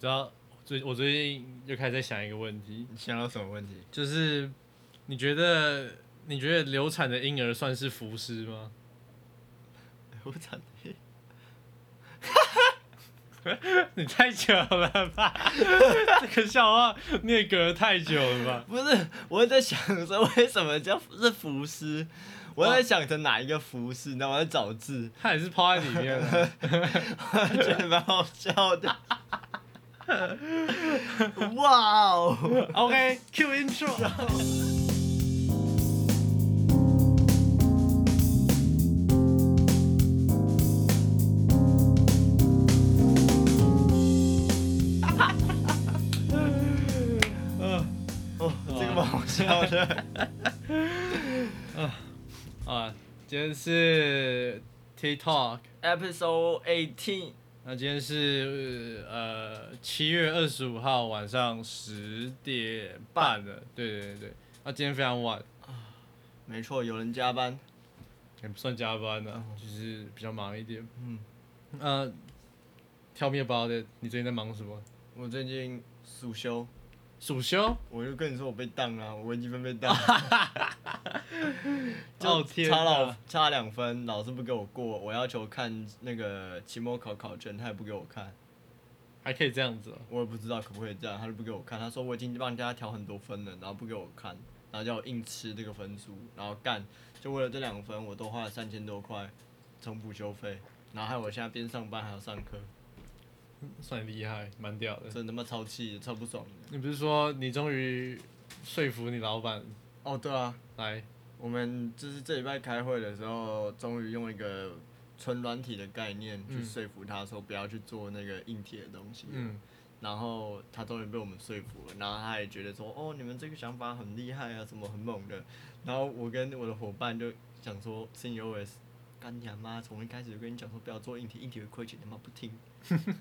知道最我最近又开始在想一个问题，你想到什么问题？就是你觉得你觉得流产的婴儿算是浮尸吗？流产的你太久了吧？这个笑话你也隔得太久了吧？不是，我在想说为什么叫是浮尸？我在想着哪一个浮尸，那我在找字，他也是泡在里面的。我觉得蛮好笑的。哇哦！OK，Q、intro。好笑的。啊，今天是 TikTok，Episode eighteen，那今天是呃七月二十五号晚上十点半了，对对对，那今天非常晚，没错，有人加班。也不算加班呢、就是比较忙一点。嗯，呃，Tell me about it，你最近在忙什么？我最近暑休，暑休？我就跟你说我被当了，我微积分被当，哦天差老哪！差两分，老师不给我过，我要求看那个期末考考卷，他也不给我看，还可以这样子哦、我也不知道可不可以这样，他就不给我看，他说我已经帮人家调很多分了，然后不给我看，然后叫我硬吃这个分数，然后干，就为了这两分，我都花了三千多块从补修费，然后害我现在边上班还要上课，算厉害，蛮屌的。真他妈超气，超不爽的。你不是说你终于说服你老板哦，对啊，来？我们就是这礼拜开会的时候，终于用一个纯软体的概念去嗯说服他说不要去做那个硬体的东西。嗯，然后他终于被我们说服了，然后他也觉得说，哦，你们这个想法很厉害啊，什么很猛的。然后我跟我的伙伴就想说，COS，干你妈！从一开始就跟你讲说不要做硬体，硬体会亏钱，他妈不听。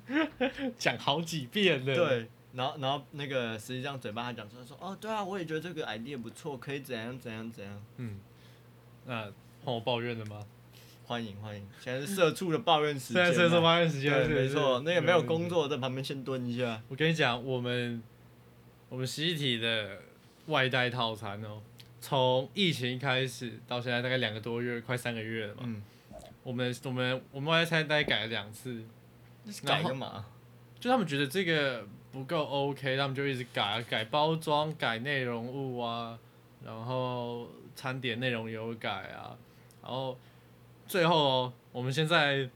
讲好几遍了。，对，然后然后那个实际上嘴巴还讲出来说，哦，对啊，我也觉得这个 idea 不错，可以怎样怎样怎样。嗯，那换我抱怨了吗？欢迎欢迎，现在是社畜的抱怨时间啊。现在社畜抱怨时间，没错，那个没有工。作在旁边先蹲一下。我跟你讲，我们我们实体的外带套餐哦，从疫情开始到现在大概两个多月，快三个月了嘛。嗯，我们我们我们外带餐大概改了两次，改干嘛？就他们觉得这个不够 OK，他们就一直改，改包装、改内容物啊，然后餐点内容有改啊，然后最后哦，我们现在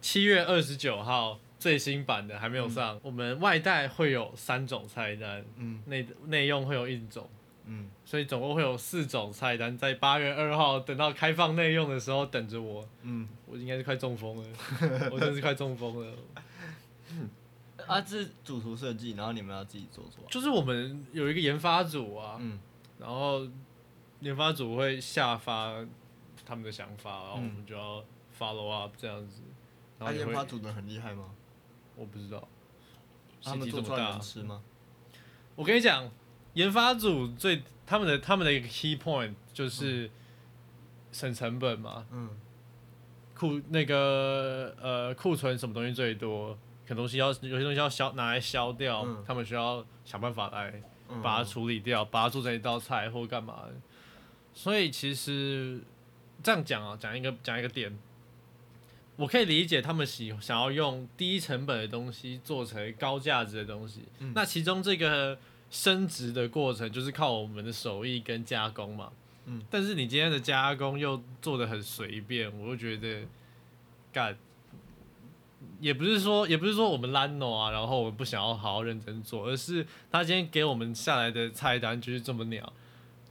七月二十九号最新版的还没有上，我们外带会有三种菜单，嗯内内用会有一种。嗯，所以总共会有四种菜单，在八月二号等到开放内用的时候等着我，嗯，我应该是快中风了，我真是快中风了。啊，这是主图设计，然后你们要自己做做。就是我们有一个研发组啊，嗯然后研发组会下发他们的想法，然后我嗯们就要 follow up 这样子。然他研发组的很厉害吗？我不知道，他们做出来能。吃吗？我跟你讲，研发组最他们的他们的一个 key point 就是省成本嘛，嗯。库那个呃库存什么东西最多，可能东西要有些东西要消拿来消掉，嗯。他们需要想办法来嗯，把它处理掉，把它做成一道菜或干嘛。的。所以其实这样讲啊，讲一个讲一个点，我可以理解他们喜想要用低成本的东西做成高价值的东西。嗯。那其中这个升值的过程就是靠我们的手艺跟加工嘛。嗯，但是你今天的加工又做的很随便，我就觉得干。也不是说，也不是说我们懒惰啊，然后我们不想要好好认真做，而是他今天给我们下来的菜单就是这么鸟。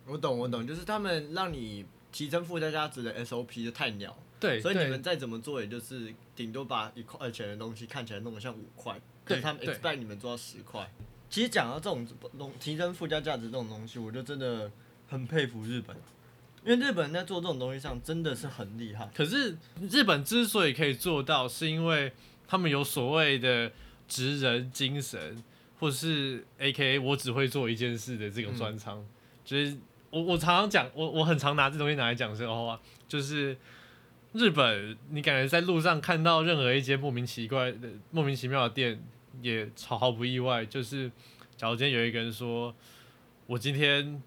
我懂我懂，就是他们让你提升附加价值的 SOP 就太鸟，对，所以你们再怎么做，也就是顶多把一块钱的东西看起来弄得像五块，可是他们对 expect 你们做到十块。其实讲到这种东提升附加价值这种东西，我就真的很佩服日本，因为日本人在做这种东西上真的是很厉害。可是日本之所以可以做到，是因为他们有所谓的职人精神，或是 A K A 我只会做一件事的这种专长。就是我我常常讲，我我很常拿这东西拿来讲的话，就是日本，你感觉在路上看到任何一间莫名奇怪的、莫名其妙的店，也毫毫不意外，就是假如今天有一个人说，我今天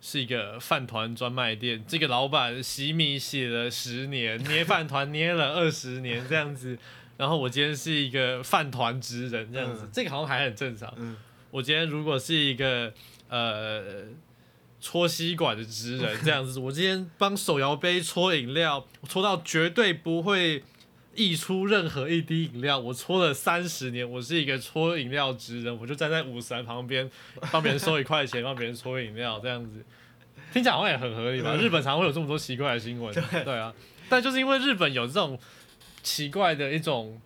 是一个饭团专卖店，这个老板洗米洗了十年，捏饭团捏了二十年这样子，然后我今天是一个饭团职人这样子，嗯。这个好像还很正常。嗯。我今天如果是一个呃搓吸管的职人这样子，我今天帮手摇杯搓饮料，我搓到绝对不会溢出任何一滴饮料。我搓了三十年，我是一个搓饮料之人，我就站在五十人旁边帮别人收一块钱，帮别人搓饮料这样子，听起来好像也很合理吧？日本常会有这么多奇怪的新闻，对啊，但就是因为日本有这种奇怪的一种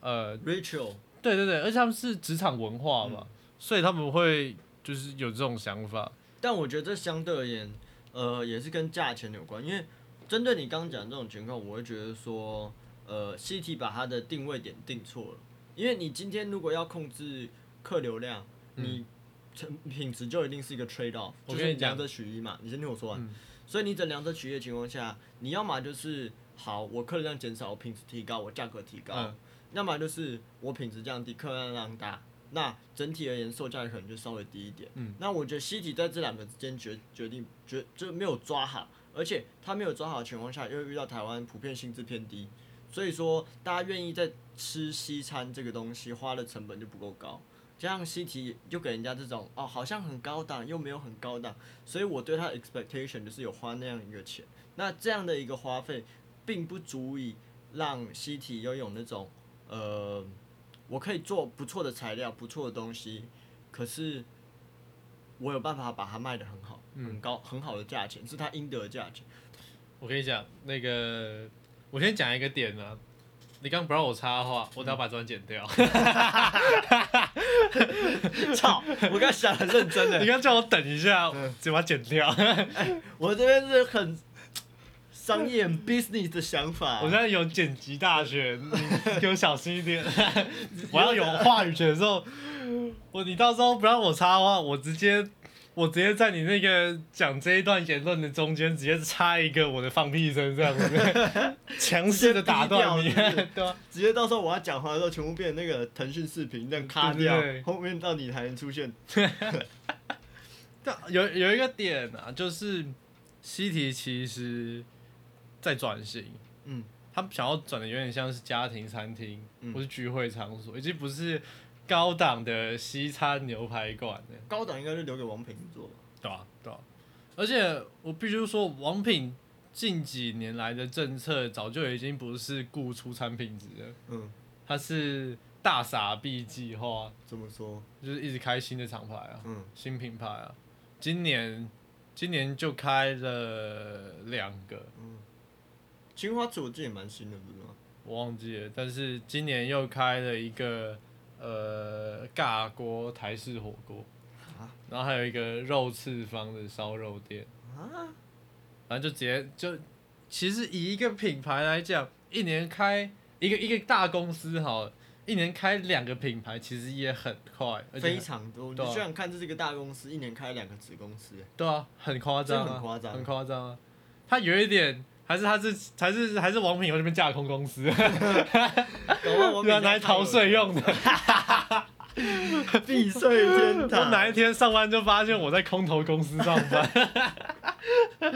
呃，Rachel，对对对，而且他们是职场文化嘛，所以他们会就是有这种想法。但我觉得这相对而言，呃，也是跟价钱有关，因为针对你刚刚讲这种情况，我会觉得说，呃，CT 把它的定位点定错了，因为你今天如果要控制客流量，你成品质就一定是一个 trade off，就是两者取一嘛，你先听我说完。嗯所以你在两者取一的情况下，你要么就是好，我客流量减少，我品质提高，我价格提高；嗯要么就是我品质降低，客流量大，那整体而言售价可能就稍微低一点。嗯那我觉得西体在这两个之间决决定决就没有抓好，而且他没有抓好的情况下，又遇到台湾普遍薪资偏低，所以说大家愿意在吃西餐这个东西花的成本就不够高。加上西提就给人家这种哦，好像很高档又没有很高档，所以我对他的 expectation 就是有花那样一个钱。那这样的一个花费，并不足以让西提拥有那种呃，我可以做不错的材料、不错的东西，可是我有办法把它卖得很好、很高、很好的价钱，是它应得的价钱。我跟你讲，那个我先讲一个点啊，你刚不让我插话，我等下把这段剪掉。操！我刚想很认真的，你刚叫我等一下，就把它剪掉。我这边是很商业 business 的想法。我现在有剪辑大全，你 给我小心一点。我要有话语权的时候，我你到时候不让我插话，我直接我直接在你那个讲这一段言论的中间，直接插一个我的放屁声，这样子，强势的打断你，对？直接到时候我要讲话的时候，全部变成那个腾讯视频，这样卡掉，后面到你才能出现。但有有一个点啊，就是西提其实在转型，嗯，他们想要转的有点像是家庭餐厅、嗯。或是聚会场所，已经不是高档的西餐牛排馆，高档应该是留给王品做吧。对啊、对啊、而且我必须说，王品近几年来的政策早就已经不是顾出产品质了，嗯，它是大傻逼计划，怎么说？就是一直开新的厂牌啊。嗯，新品牌啊，今年今年就开了两个，嗯青花瓷我记得也蛮新的，不是吗？我忘记了，但是今年又开了一个呃尬锅台式火锅，然后还有一个肉翅方的烧肉店，啊，反正就直接就其实以一个品牌来讲，一年开一个一个大公司好了，一年开两个品牌其实也很快，而且非常多。你对啊。想想看，这是一个大公司，一年开两个子公司，对啊，很夸张、啊，很夸张。很夸张啊。它有一点，还是他是还是还是王品有这边架空公司，搞不好我对啊，拿来逃税用的。避税天我堂。哪一天上班就发现我在空投公司上班，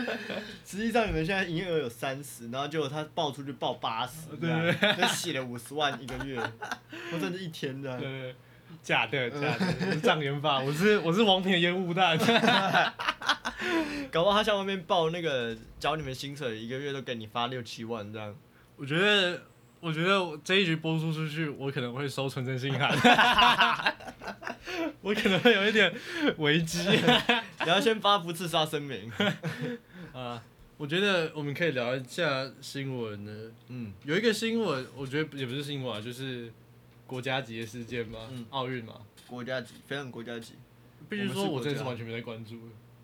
实际上你们现在营业额有三十，然后结果他报出去报八十，对对，那写了五十万一个月，或甚至一天的。对，假的假的，我是障眼法，我是我是王品的烟雾弹。搞不好他向外面报那个教你们薪水，一个月都给你发六七万这样。我觉得，我觉得我这一局播出出去，我可能会收纯真信函，我可能会有一点危机。你要先发布自杀声明。啊，我觉得我们可以聊一下新闻呢。嗯，有一个新闻，我觉得也不是新闻啊，就是国家级的事件吗嗯，奥运嘛。国家级，非常国家级。必须说，我真的是完全没在关注。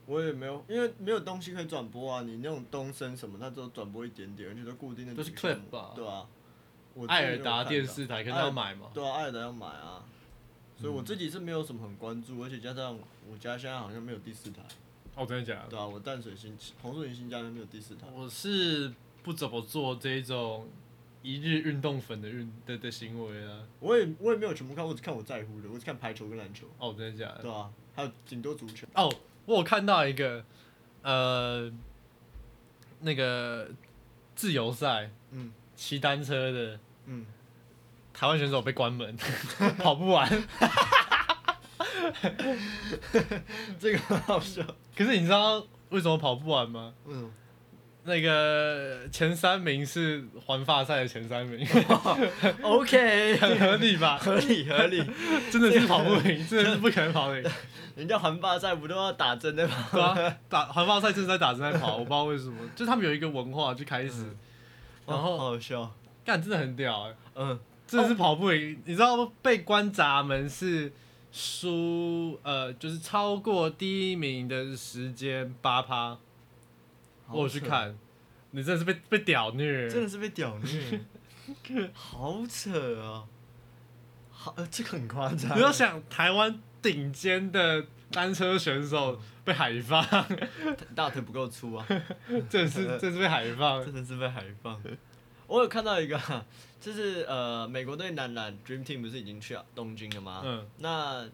我也没有，因为没有东西可以转播啊。你那种东升什么，它只有转播一点点，而且都固定的。都是 clip 吧对啊。我艾尔达电视台可能要买嘛。对啊，艾尔达要买啊。所以我自己是没有什么很关注，而且加上我家现在好像没有第四台，哦，真的假的？对啊，我淡水新红树林新家那边没有第四台。我是不怎么做这种一日运动粉的运的的行为啊。我也我也没有全部看，我只看我在乎的，我只看排球跟篮球，哦，真的假的？对啊，还有挺多足球。哦，我有看到一个，呃，那个自由赛嗯骑单车的嗯，台湾选手被关门，跑不完。这个很好笑。可是你知道为什么跑不完吗？为什么？那个前三名是环发赛的前三名，OK，很合理吧？合理合理。真的是跑不赢，真的是不可能跑赢。人家环发赛不都要打针？对啊，打环发赛就是在打针在跑，我不知道为什么，就他们有一个文化就开始，然后哦好好笑。干真的很屌哎、嗯，真的是跑不赢。你知道被关闸门是输呃，就是超过第一名的时间八趴，我有去看，你真的是被被屌虐，真的是被屌虐，好扯啊！好，呃这个很夸张。你要想台湾顶尖的单车选手被海放，大腿不够粗啊，真的是真的是被海放真。的是被海放。我有看到一个，就是呃，美国队男篮 Dream Team 不是已经去东京了吗？嗯，那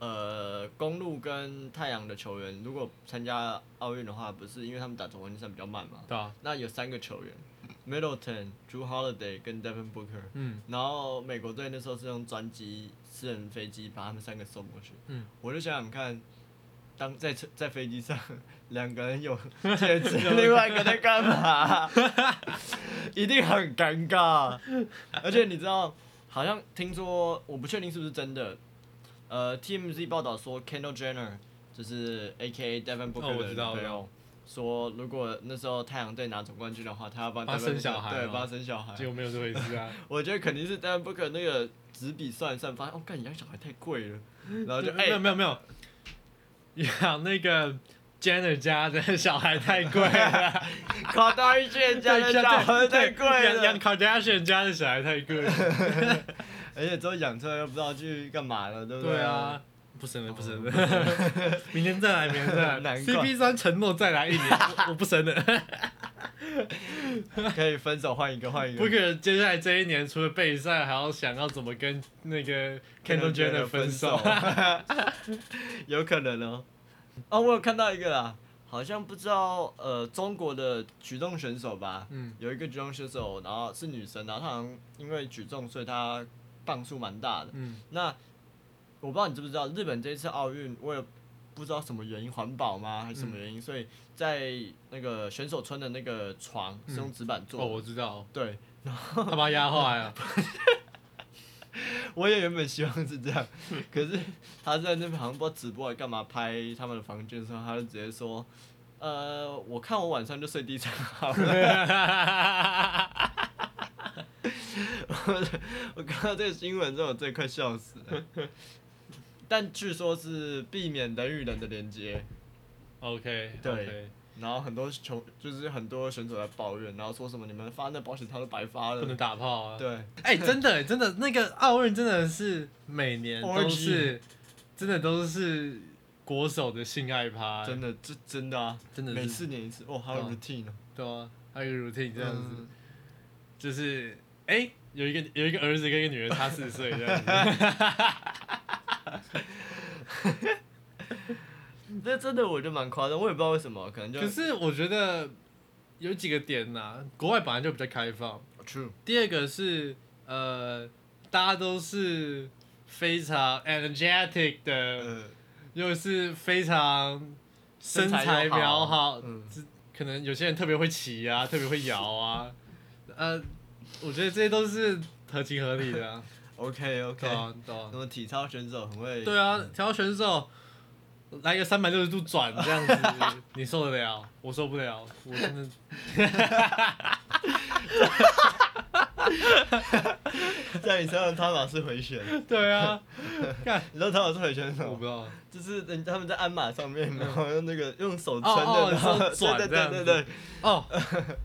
呃，公路跟太阳的球员如果参加奥运的话，不是因为他们打总冠军赛比较慢嘛？对啊，那有三个球员，Middleton、Drew Holiday 跟 Devin Booker。嗯，然后美国队那时候是用专机、私人飞机把他们三个送过去。嗯，我就想想看，当在车在飞机上，两个人有 戒指，另外一个在干嘛？一定很尴尬。而且你知道，好像听说，我不确定是不是真的。呃，TMZ 报道说，Kendall Jenner 就是 A.K.A. Devin 哦 Booker 我的朋友，说如果那时候太阳队拿总冠军的话，他要帮帮 Devin 他生，小孩对帮他生小孩。结果没有这回事啊。我觉得肯定是 Devin Booker 那个纸笔算一算，发现哦，干养小孩太贵了，然后就哎没哎、有没有没有，养那个 Jenner 家的小孩太贵了，考到一圈家的小孩太贵了养了，Kardashian 家的小孩太贵了。而且之后养出来又不知道去干嘛了，对不对对啊，不生了不生了哦，明年再来，明年再来。难怪 CP 三承诺再来一年，我我不生了。可以分手换一个换一个。不可能，接下来这一年除了备赛，还要想要怎么跟那个 Kendall Jenner 分手。有可能哦。哦，我有看到一个啦，好像不知道呃中国的举重选手吧，嗯，有一个举重选手，然后是女生，然后她好像因为举重，所以她磅数蛮大的。嗯，那我不知道你知不知道，日本这一次奥运，我也不知道什么原因，环保吗还是什么原因，所以在那个选手村的那个床是用纸板做哦，的。我知道，对，他把他压坏了。我也原本希望是这样，可是他在那边好像不知道直播还干嘛拍他们的房间的时候，他就直接说，呃，我看我晚上就睡地上好了。我 我看到这个新闻之后，我真的快笑死了。但据说是避免人与人的连接，OK，对然后很多球就是很多选手在抱怨，然后说什么你们发那保险套都白发不能了。打炮啊。对，哎、真的真的，那个奥运真的是每年都是，真的都是国手的性爱趴、真的这真的啊，真的每四年一次，哦，还有 routine 呢。对啊，还有 routine 这样子，嗯。就是哎、有一个有一个儿子跟一个女儿差四岁这样子，这真的我觉得蛮夸张，我也不知道为什么，可能就可是我觉得有几个点呐、国外本来就比较开放。true，第二个是呃，大家都是非常 energetic 的，呃，又是非常身身材材又好好，嗯。可能有些人特别会骑啊，特别会摇啊，呃，我觉得这些都是合情合理的、啊，OK OK，对啊，对啊那，么体操选手很会，对啊，体操选手来个三百六十度转这样子，你受得了？我受不了，我真的。在你身上他老是回旋，对啊，看，你知道他老是回旋是什么？我不知道。就是人他们在鞍马上面，然后用那个用手撑哦哦的，然后转对这样对对对哦，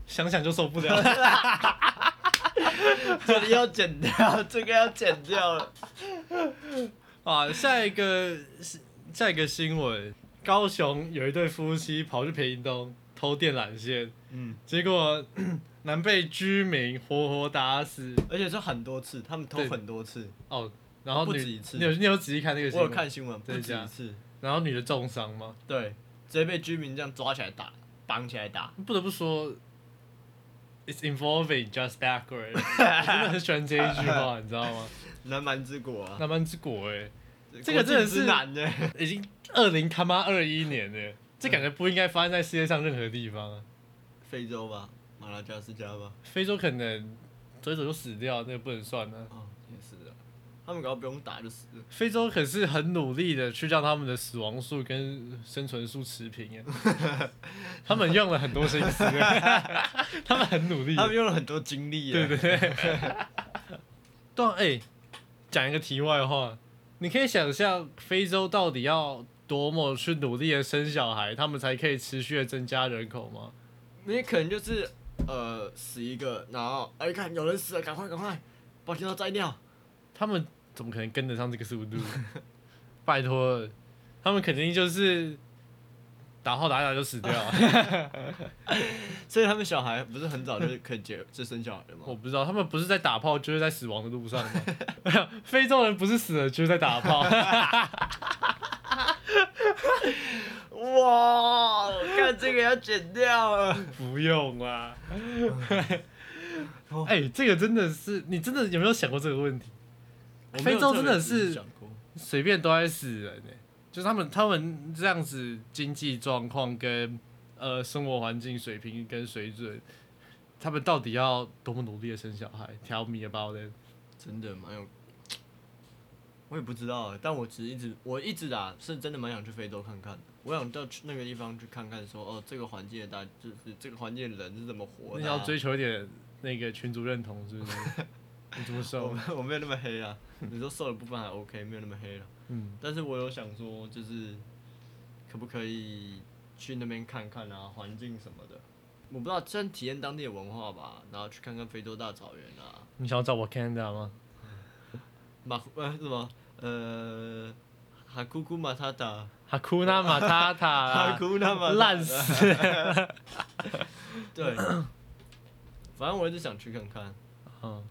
想想就受不了。对，这里要剪掉，这个要剪掉了。啊，下一个下一个新闻，高雄有一对夫妻跑去屏东，偷电缆线，嗯，结果 男被居民活活打死。而且是很多次，他们偷对很多次，哦，然后女不止一次你有你有仔细看那个我有新闻？看新闻，不真的假的止一次，然后女的重伤吗？对，直接被居民这样抓起来打，绑起来打，不得不说，it's involving just backward，我真的很喜欢这一句话，你知道吗？南蛮之国啊，南蛮之国哎、这个真的是境之南呢，已经二零他妈二一年了，这感觉不应该发生在世界上任何地方啊。非洲吧，马拉加斯加吧，非洲可能走一走就死掉，那个不能算的，他们搞不用打就死了，非洲可是很努力的去让他们的死亡数跟生存数持平耶，他们用了很多心思，他们很努力。他们用了很多精力，对对对。对啊，哎、讲一个题外话，你可以想象非洲到底要多么去努力的生小孩，他们才可以持续的增加人口吗？你可能就是呃死一个，然后哎看有人死了，赶快赶快把镜头摘掉，他们怎么可能跟得上这个速度？拜托，他们肯定就是打炮打打就死掉了。所以他们小孩不是很早就可以结就生小孩了吗？我不知道，他们不是在打炮，就是在死亡的路上吗？非洲人不是死了，就是在打炮。哇，看这个要剪掉了。不用啊。哎、这个真的是，你真的有没有想过这个问题？我非洲真的是随便都在死人呢、就是他们他们这样子经济状况跟呃生活环境水平跟水准，他们到底要多么努力的生小孩？Tell me about it。真的蛮有，我也不知道欸，但我只是一直我一直啊，是真的蛮想去非洲看看的。我想到去那个地方去看看说哦，这个环境的大就是这个环境的人是怎么活的、啊。你要追求一点那个群族认同，是不是？你怎么 我瘦？没我没有那么黑啊，你说瘦的部分还 OK，没有那么黑了。嗯，但是我有想说，就是可不可以去那边看看啊，环境什么的。我不知道，先体验当地的文化吧，然后去看看非洲大草原啊，你想要找我 Canada 吗？马呃什么呃，哈库库马塔塔，哈库纳马塔塔哈，库纳马烂死！对，反正我一直想去看看。嗯，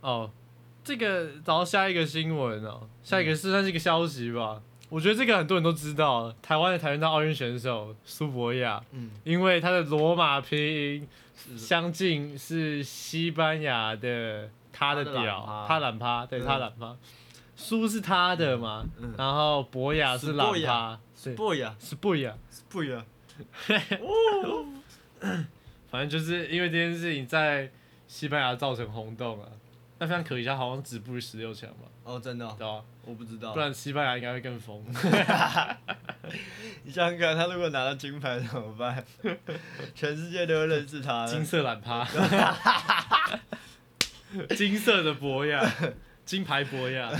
哦，这个然后下一个新闻哦，下一个是算是一个消息吧。我觉得这个很多人都知道，台湾的跆拳道奥运选手苏博亚，嗯，因为他的罗马拼音相近是西班牙的他的屌，他懒趴，对嗯。他懒趴，苏是他的嘛，嗯。然后博雅是懒趴，是博雅，是博雅，不呀，反正就是因为这件事情在西班牙造成轰动啊。那非常可惜，他好像止步于十六强吧，哦，真的哦、对啊？我不知道不。然西班牙应该会更疯。你想想看，他如果拿到金牌怎么办？全世界都会认识他金。色懒趴，金色的博雅，金牌博雅，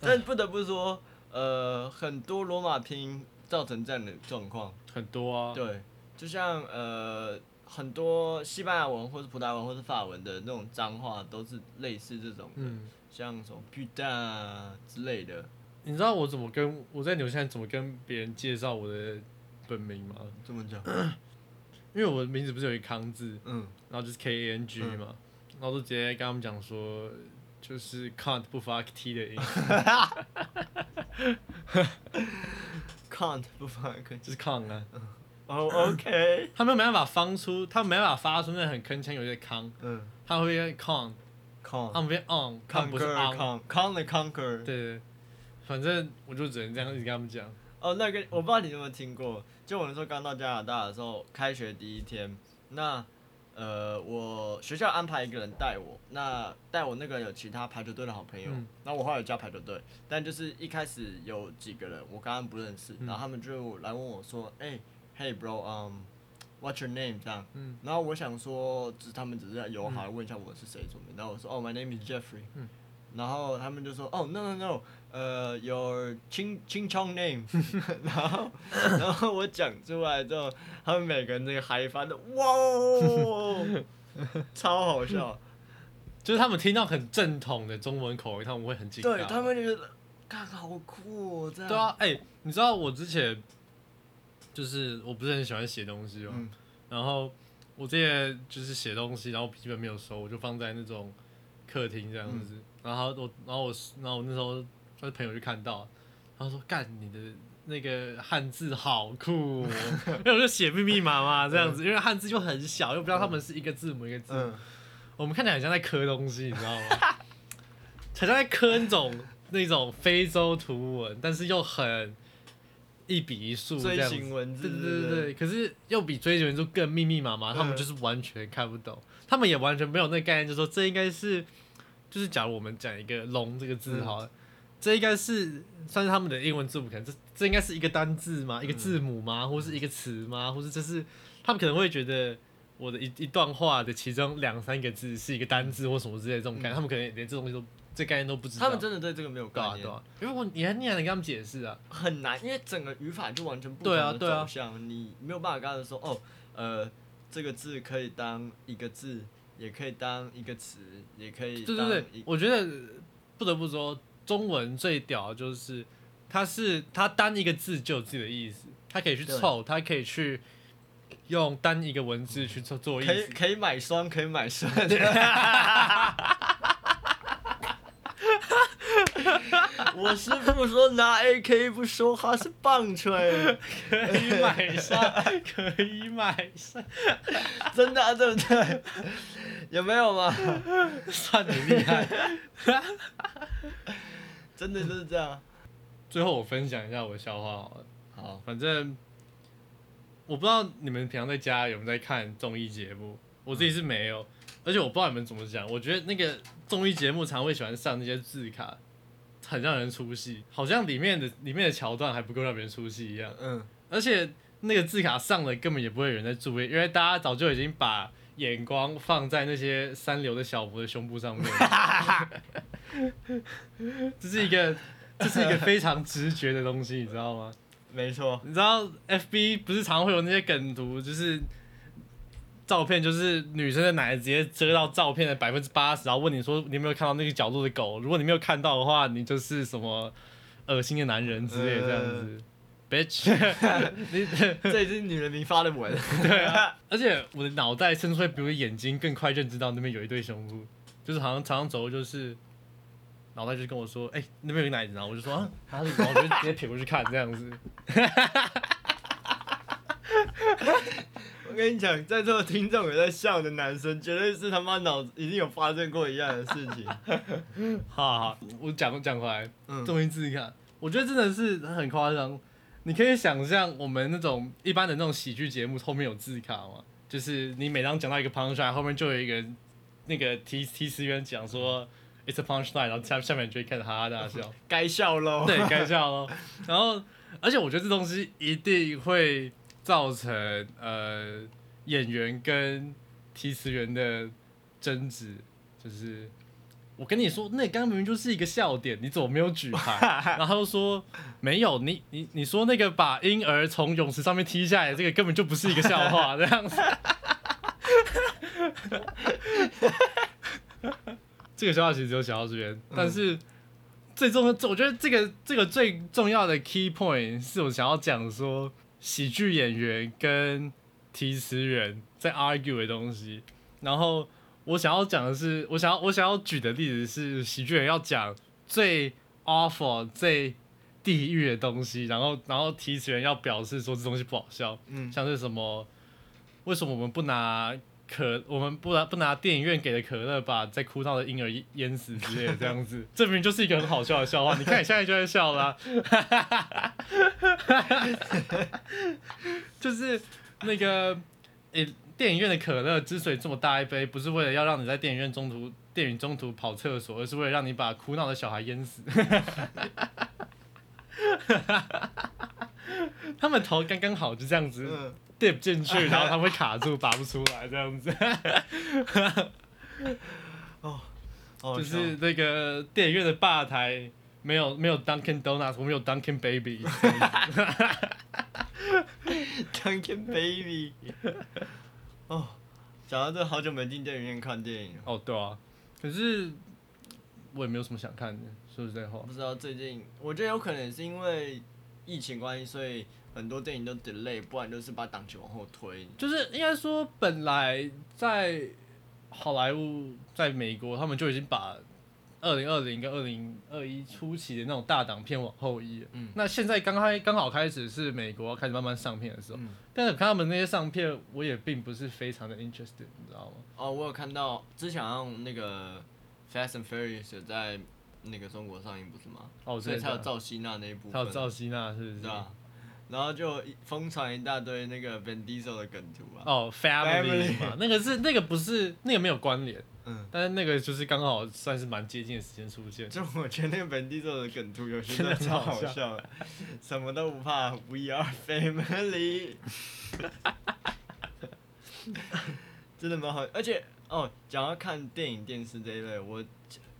但不得不说，呃，很多罗马拼造成这样的状况。很多啊。对，就像呃，很多西班牙文或是葡萄牙文或是法文的那种脏话，都是类似这种的，嗯，像什么 puta 啊之类的。你知道我怎么跟我在纽西兰怎么跟别人介绍我的本名吗？这么讲，因为我的名字不是有一个康字，嗯，然后就是 K A N G 嘛，然后就直接跟他们讲说，就是 can't 不发 T 的音，can't 不发 T，就是 con 啊，哦，OK，他们没办法发出，他们没办法发出那很铿锵有些康，嗯。他会变 con，，con 他们变 on，康不是 on，con con the conquer。对对，反正我就只能这样一直跟他们讲，哦，那个我不知道你有没有听过，就我那时候刚到加拿大的时候，开学第一天，那呃，我学校安排一个人带我，那带我那个有其他排球队的好朋友，嗯。那我后来有加排球队，但就是一开始有几个人我刚刚不认识，嗯。然后他们就来问我说，哎、e y bro，um，what's your name? 这样，嗯。然后我想说，只他们只是友好地问一下我是谁什么的，然后我说，哦、m y name is Jeffrey，、嗯。然后他们就说，哦、n o no no，呃，your 青青청 name，然后然后我讲出来之后，他们每个人那个嗨翻的，哇哦，超好笑，就是他们听到很正统的中文口音，他们会很紧张。对他们就觉得，看好酷哦，这样，对啊，哎、你知道我之前就是我不是很喜欢写东西嘛，嗯然后我这些就是写东西，然后笔记本没有收，我就放在那种客厅这样子。然后我，然后我，然后我那时候他的朋友就看到，他说：“干你的那个汉字好酷、哦！” 因为我就写密密麻麻这样子，因为汉字就很小，又不知道他们是一个字母一个字我们看起来很像在刻东西，你知道吗？很像在刻那种那种非洲图文，但是又很一笔一竖这锥样子。形文字，对对对对，可是又比追求文字更密密麻麻，他们嗯就是完全看不懂，他们也完全没有那个概念，就说这应该是，就是假如我们讲一个“龙”这个字嗯好了，这应该是算是他们的英文字母，可能这这应该是一个单字吗？一个嗯字母吗？或是一个词吗？或是这是他们可能会觉得我的一一段话的其中两三个字是一个单字或什么之类的这种感觉，嗯他们可能连这东西都这概念都不知道。他们真的对这个没有概念，啊对啊，因为我你还你还能跟他们解释啊？很难，因为整个语法就完全不同的走向，你没有办法跟他们说哦，呃，这个字可以当一个字，也可以当一个词，也可以当对对对，我觉得不得不说，中文最屌的就是它是它单一个字就有自己的意思，它可以去凑，它可以去用单一个文字去做做意思。可以可以买双，可以买双。我师傅说拿 AK 不说话是棒槌，可以买上，可以买上，真的、啊、对不对？有没有嘛？算你厉害。真的就是这样。最后我分享一下我的笑话好了，好，反正我不知道你们平常在家有没有在看综艺节目，我自己是没有，而且我不知道你们怎么讲，我觉得那个综艺节目常会喜欢上那些字卡，很让人出戏，好像里面的里面的桥段还不够让别人出戏一样，嗯，而且那个字卡上了根本也不会有人在注意，因为大家早就已经把眼光放在那些三流的小博的胸部上面，这是一个这是一个非常直觉的东西，你知道吗？没错。你知道 FB 不是常会有那些梗图，就是照片，就是女生的奶直接遮到照片的百分之八十，然后问你说你有没有看到那个角落的狗？如果你没有看到的话，你就是什么恶心的男人之类的这样子。bitch，你 这也是女人民发的文。对啊，而且我的脑袋甚至会比我的眼睛更快认知到那边有一对胸部，就是好像常常走路就是脑袋就跟我说，哎、那边有个奶子，然后我就说啊哪里，然后我就直接撇过去看这样子。我跟你讲，在座的听众有在笑的男生，绝对是他妈脑子一定有发生过一样的事情。好好，我讲讲回来，嗯，综艺字卡，我觉得真的是很夸张。你可以想象我们那种一般的那种喜剧节目后面有字卡吗？就是你每当讲到一个 punchline，后面就有一个那个提提词员讲说 it's a punchline，然后下下面就会开始哈哈大笑。该笑喽。对，该笑喽。然后，而且我觉得这东西一定会造成呃演员跟提词员的争执，就是我跟你说，那刚刚明明就是一个笑点，你怎么没有举牌？然后他就说没有，你你你说那个把婴儿从泳池上面踢下来，这个根本就不是一个笑话，这样子。这个笑话其实只有讲到这边，但是最重要，我觉得这个这个最重要的 key point 是我想要讲说，喜剧演员跟提词人在 argue 的东西。然后我想要讲的是，我想要我想要举的例子是，喜剧人要讲最 awful 最地狱的东西，然后然后提词人要表示说这东西不好笑，嗯，像是什么，为什么我们不拿可，我们不拿不拿电影院给的可乐把在哭闹的婴儿淹死之类的这样子，这明明就是一个很好笑的笑话。你看你现在就在笑啦、就是那个诶、电影院的可乐之所以这么大一杯，不是为了要让你在电影院中途电影中途跑厕所，而是为了让你把苦恼的小孩淹死。他们头刚刚好，就这样子嗯，dip 进去，然后他会卡住，拔不出来，这样子。哦，就是那个电影院的吧台没有没有 Dunkin' Donuts，我们有 Dunkin' Baby。Dunkin' Baby。哦，讲到这，好久没进电影院看电影了。哦，对啊，可是我也没有什么想看的，说实在话。不知道最近，我觉得有可能是因为疫情关系，所以很多电影都 delay，不然就是把档期往后推。就是应该说，本来在好莱坞，在美国，他们就已经把二零二零跟二零二一初期的那种大档片往后移。嗯那现在刚开刚好开始是美国开始慢慢上片的时候，嗯，但是看他们那些上片，我也并不是非常的 interested，你知道吗？哦，我有看到之前好像那个 Fast and Furious 在那个中国上映，不是吗？哦，所以才有赵，赵希娜那一部分。还有赵希娜，是不是？对啊，然后就疯传一大堆那个 Vin Diesel 的梗图啊。哦，family Family 嘛，那个是那个不是那个没有关联，嗯，但是那个就是刚好算是蛮接近的时间出现。就我觉得那个 Vin Diesel 的梗图有些 真的超好笑好笑的，什么都不怕，We are family。真的蛮好，而且哦，讲到看电影、电视这一类，我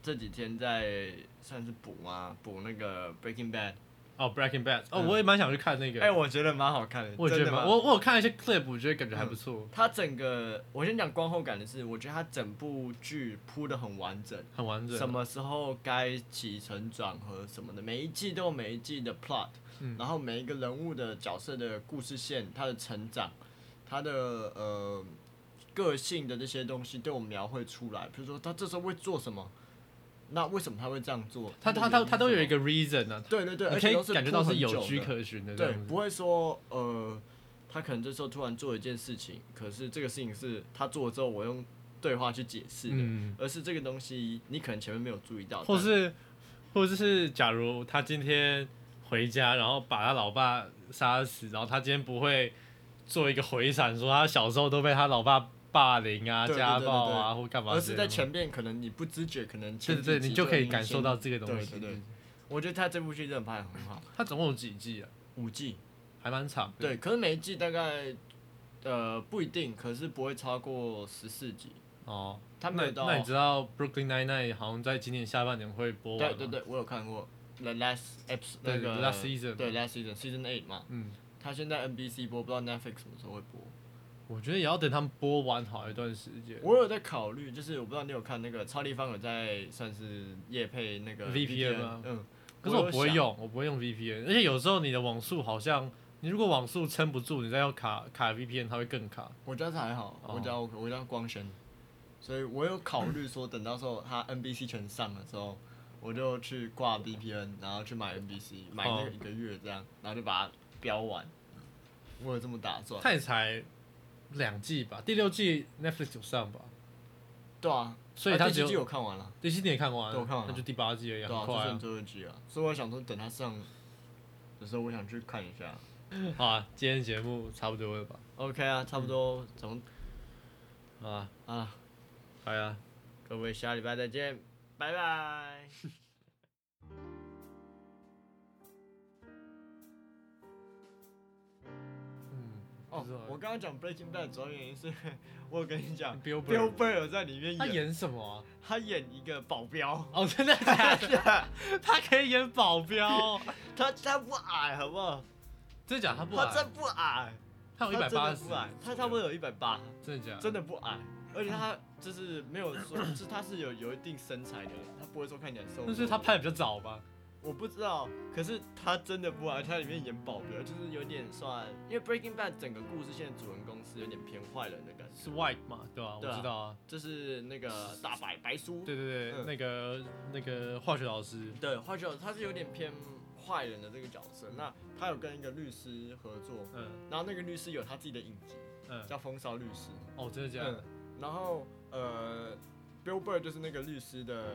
这几天在算是补嘛？补那个 Breaking Bad，哦，Breaking Bad，哦，嗯我也蛮想去看那个。哎、我觉得蛮好看的，我觉得蛮，我我有看一些 clip，我觉得感觉还不错，它整个，我先讲观后感的是，我觉得它整部剧铺的很完整，很完整。什？么时候该起承转合什么的，每一季都有每一季的 plot，、嗯然后每一个人物的角色的故事线，他的成长，他的呃个性的这些东西都有描绘出来。比如说他这时候会做什么，那为什么他会这样做？他他他他都有一个 reason 啊，对对对，而且都是感觉到是有据可循的对，不会说呃，他可能这时候突然做一件事情，可是这个事情是他做了之后，我用对话去解释的，嗯，而是这个东西你可能前面没有注意到，或是或者是假如他今天回家，然后把他老爸杀死，然后他今天不会做一个回闪，说他小时候都被他老爸霸凌啊、家暴啊或干嘛而是在前面可能你不知觉，可能对对对，你就可以感受到这个东西。对对对，我觉得他这部剧真的拍的很好，他总共有几季啊？五季，还蛮长。对，可是每一季大概呃不一定，可是不会超过十四集。哦，他没有到那那你知道 Brooklyn Nine Nine 好像在今年下半年会播？对对对，我有看过 The Last Episode 那对个 Last Season 对 Last Season Season Eight 嘛，嗯，他现在 NBC 播，不知道 Netflix 什么时候会播。我觉得也要等他们播完好一段时间。我有在考虑，就是我不知道你有看那个超立方有在算是夜配那个 VPN 吗嗯，可是我，不会用，我不会用 VPN，而且有时候你的网速好像，你如果网速撑不住，你再要卡卡 VPN，它会更卡。我家是还好，哦我家我家光纤，所以我有考虑说，等到时候它 NBC 全上的时候，我就去挂 VPN，然后去买 NBC，买那个一个月这样，然后就把它标完。我有这么打算。它也才两季吧，第六季 Netflix 有上吧，对啊，所以它啊第七季我看完了。第七季也看完了，对我看完了那就第八季而已，对啊，很快啊就剩。最后一季了，所以我想说等它上的时候，我想去看一下。好啊，今天节目差不多了吧？OK 啊，差不多从好啊，啊，拜啊。各位下礼拜再见，拜拜。哦我刚刚讲 Breaking Bad 主要原因是，我有跟你讲 Bill，Bill Burr，Burr 在里面演，他演什么啊？他演一个保镖，哦，真的假的？他可以演保镖？他他不矮，好不好？真的假的？他不矮，他真不矮，他有一百八十他差不多有一百八，真的假的？真的不矮，而且他就是没有说，就是他是有有一定身材的，他不会说看起来瘦。那是他拍的比较早吧？我不知道，可是他真的不矮，他里面演保镖，就是有点算，因为 Breaking Bad 整个故事线的主人公是有点偏坏人的感觉，是 White 嘛？对吧？我知道啊。就是那个大白白叔，对对对，嗯那个那个化学老师，对，化学老师他是有点偏坏人的这个角色。那他有跟一个律师合作，嗯然后那个律师有他自己的影集，嗯，叫《风骚律师》。哦，真的假嗯的？，然后呃，Bill Burr 就是那个律师的，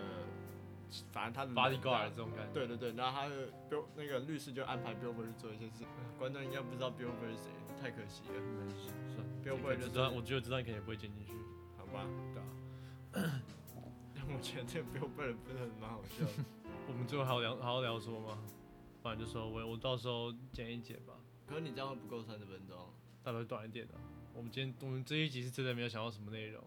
反正他的 bodyguard 这种感觉。对对对，然后他的 Bill 那个律师就安排 Bill 去做一些事，观众应该不知道 Bill 是谁，太可惜了，没事，算了。Bill 就知道，我觉得知道你肯定不会剪进去。好吧？对啊，但 我觉得这个 Bill Burr 真的蛮好笑的。我们最后还要聊，还要聊说吗？不然就说我我到时候剪一剪吧，可是你这样会不够三十分钟。大概短一点的。我们今天我们这一集是真的没有想到什么内容。